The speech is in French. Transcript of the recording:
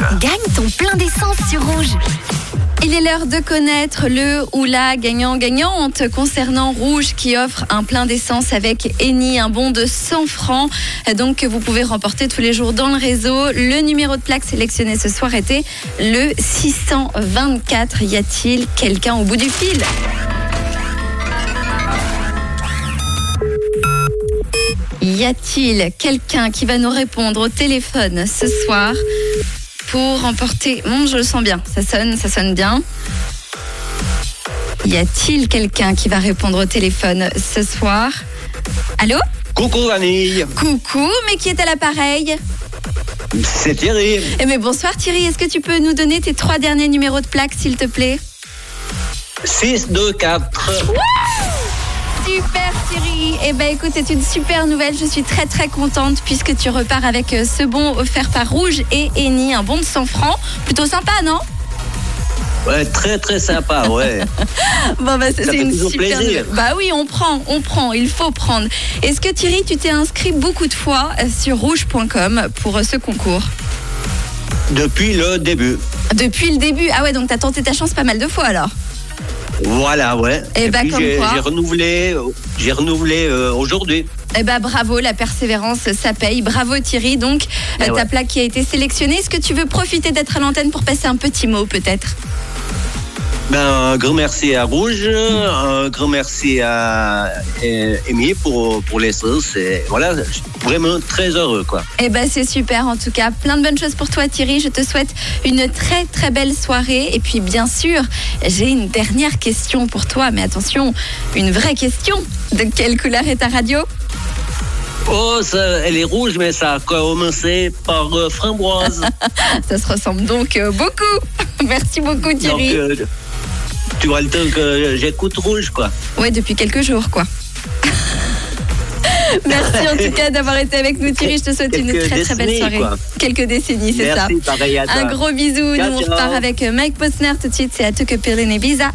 Gagne ton plein d'essence sur Rouge. Il est l'heure de connaître le ou la gagnant-gagnante concernant Rouge qui offre un plein d'essence avec Eni, un bon de 100 francs. Donc vous pouvez remporter tous les jours dans le réseau. Le numéro de plaque sélectionné ce soir était le 624. Y a-t-il quelqu'un au bout du fil? Y a-t-il quelqu'un qui va nous répondre au téléphone ce soir? Pour remporter Bon, je le sens bien, ça sonne, ça sonne bien. Y a-t-il quelqu'un qui va répondre au téléphone ce soir? Allô? Coucou Annie, Coucou, mais qui est à l'appareil? C'est Thierry. Eh mais bonsoir Thierry, est-ce que tu peux nous donner tes trois derniers numéros de plaque s'il te plaît? 6, 2, 4. Super Thierry Eh ben écoute, c'est une super nouvelle, je suis très très contente puisque tu repars avec euh, ce bon offert par Rouge et Eni, un bon de 100 francs. Plutôt sympa, non? Ouais, très très sympa, ouais. Bon bah c'est une super plaisir. nouvelle. Bah oui, on prend, on prend, il faut prendre. Est-ce que Thierry, tu t'es inscrit beaucoup de fois euh, sur rouge.com pour euh, ce concours? Depuis le début. Depuis le début Ah ouais, donc t'as tenté ta chance pas mal de fois alors Voilà, ouais. Eh bah, j'ai renouvelé, euh, j'ai renouvelé euh, aujourd'hui. Eh ben bravo, la persévérance, ça paye. Bravo Thierry. Donc, Eh euh, ta ouais. plaque qui a été sélectionnée. Est-ce que tu veux profiter d'être à l'antenne pour passer un petit mot peut-être? Ben, un grand merci à Rouge, un grand merci à euh, Amy pour, pour l'essence. Voilà, je suis vraiment très heureux, quoi. Eh ben c'est super en tout cas. Plein de bonnes choses pour toi Thierry. Je te souhaite une très très belle soirée. Et puis bien sûr, j'ai une dernière question pour toi. Mais attention, une vraie question. De quelle couleur est ta radio? Oh, ça, elle est rouge, mais ça a commencé par euh, framboise. Ça se ressemble donc euh, beaucoup. Merci beaucoup Donc, Thierry. euh, tu vois le temps que j'écoute rouge, quoi. Ouais, depuis quelques jours quoi. Merci en tout cas d'avoir été avec nous Thierry. Je te souhaite une très très belle soirée. quoi. Quelques décennies, c'est ça. Merci, pareil à toi. Un gros bisou. Ciao, Nous on repart avec Mike Posner tout de suite. C'est à te que Pirlene Ibiza.